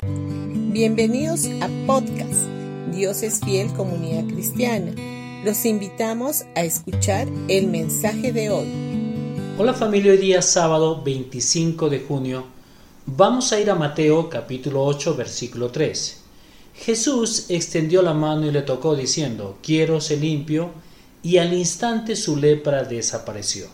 Bienvenidos a podcast Dios es fiel comunidad cristiana. Los invitamos a escuchar el mensaje de hoy. Hola familia, hoy día sábado 25 de junio vamos a ir a Mateo capítulo 8 versículo 3. Jesús extendió la mano y le tocó diciendo, quiero ser limpio, y al instante su lepra desapareció.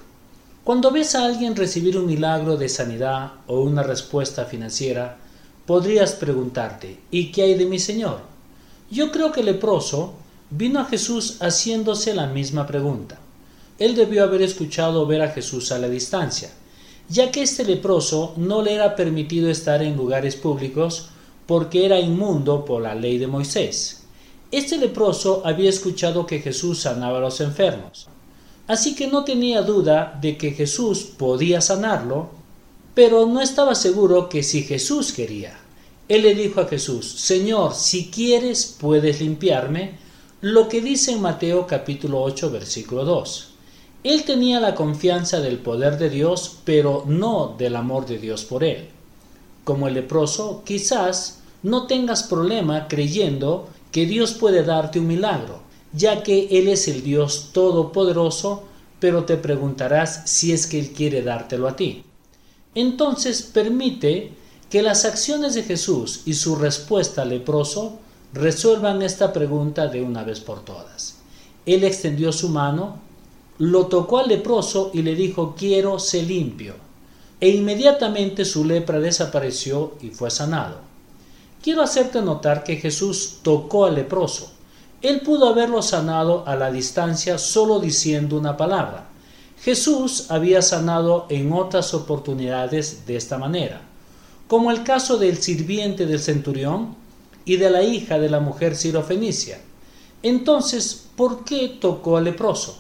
Cuando ves a alguien recibir un milagro de sanidad o una respuesta financiera, podrías preguntarte, ¿y qué hay de mi Señor? Yo creo que el leproso vino a Jesús haciéndose la misma pregunta. Él debió haber escuchado ver a Jesús a la distancia, ya que este leproso no le era permitido estar en lugares públicos porque era inmundo por la ley de Moisés. Este leproso había escuchado que Jesús sanaba a los enfermos, así que no tenía duda de que Jesús podía sanarlo, pero no estaba seguro que si Jesús quería. Él le dijo a Jesús, Señor, si quieres puedes limpiarme, lo que dice en Mateo capítulo 8 versículo 2. Él tenía la confianza del poder de Dios, pero no del amor de Dios por él. Como el leproso, quizás no tengas problema creyendo que Dios puede darte un milagro, ya que Él es el Dios todopoderoso, pero te preguntarás si es que Él quiere dártelo a ti. Entonces permite que las acciones de Jesús y su respuesta al leproso resuelvan esta pregunta de una vez por todas. Él extendió su mano, lo tocó al leproso y le dijo, quiero ser limpio. E inmediatamente su lepra desapareció y fue sanado. Quiero hacerte notar que Jesús tocó al leproso. Él pudo haberlo sanado a la distancia solo diciendo una palabra. Jesús había sanado en otras oportunidades de esta manera, como el caso del sirviente del centurión y de la hija de la mujer sirofenicia. Entonces, ¿por qué tocó al leproso?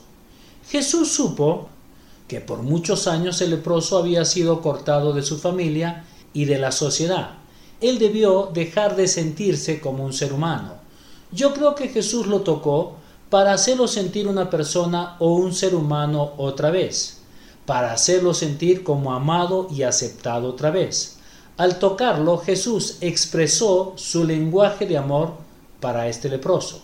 Jesús supo que por muchos años el leproso había sido cortado de su familia y de la sociedad él debió dejar de sentirse como un ser humano. Yo creo que Jesús lo tocó para hacerlo sentir una persona o un ser humano otra vez, para hacerlo sentir como amado y aceptado otra vez. Al tocarlo, Jesús expresó su lenguaje de amor para este leproso.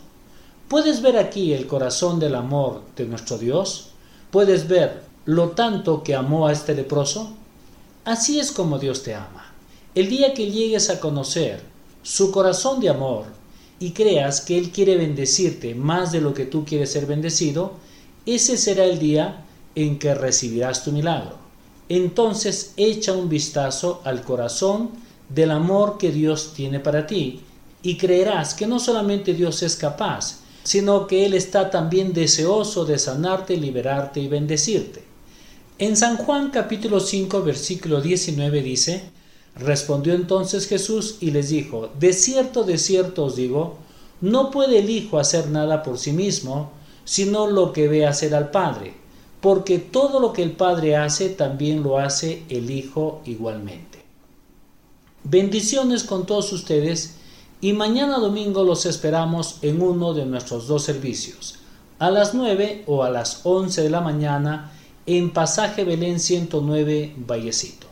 ¿Puedes ver aquí el corazón del amor de nuestro Dios? ¿Puedes ver lo tanto que amó a este leproso? Así es como Dios te ama. El día que llegues a conocer su corazón de amor y creas que Él quiere bendecirte más de lo que tú quieres ser bendecido, ese será el día en que recibirás tu milagro. Entonces echa un vistazo al corazón del amor que Dios tiene para ti y creerás que no solamente Dios es capaz, sino que Él está también deseoso de sanarte, liberarte y bendecirte. En San Juan capítulo 5 versículo 19 dice, Respondió entonces Jesús y les dijo, De cierto, de cierto os digo, no puede el Hijo hacer nada por sí mismo, sino lo que ve hacer al Padre, porque todo lo que el Padre hace también lo hace el Hijo igualmente. Bendiciones con todos ustedes y mañana domingo los esperamos en uno de nuestros dos servicios, a las 9 o a las 11 de la mañana en Pasaje Belén 109 Vallecito.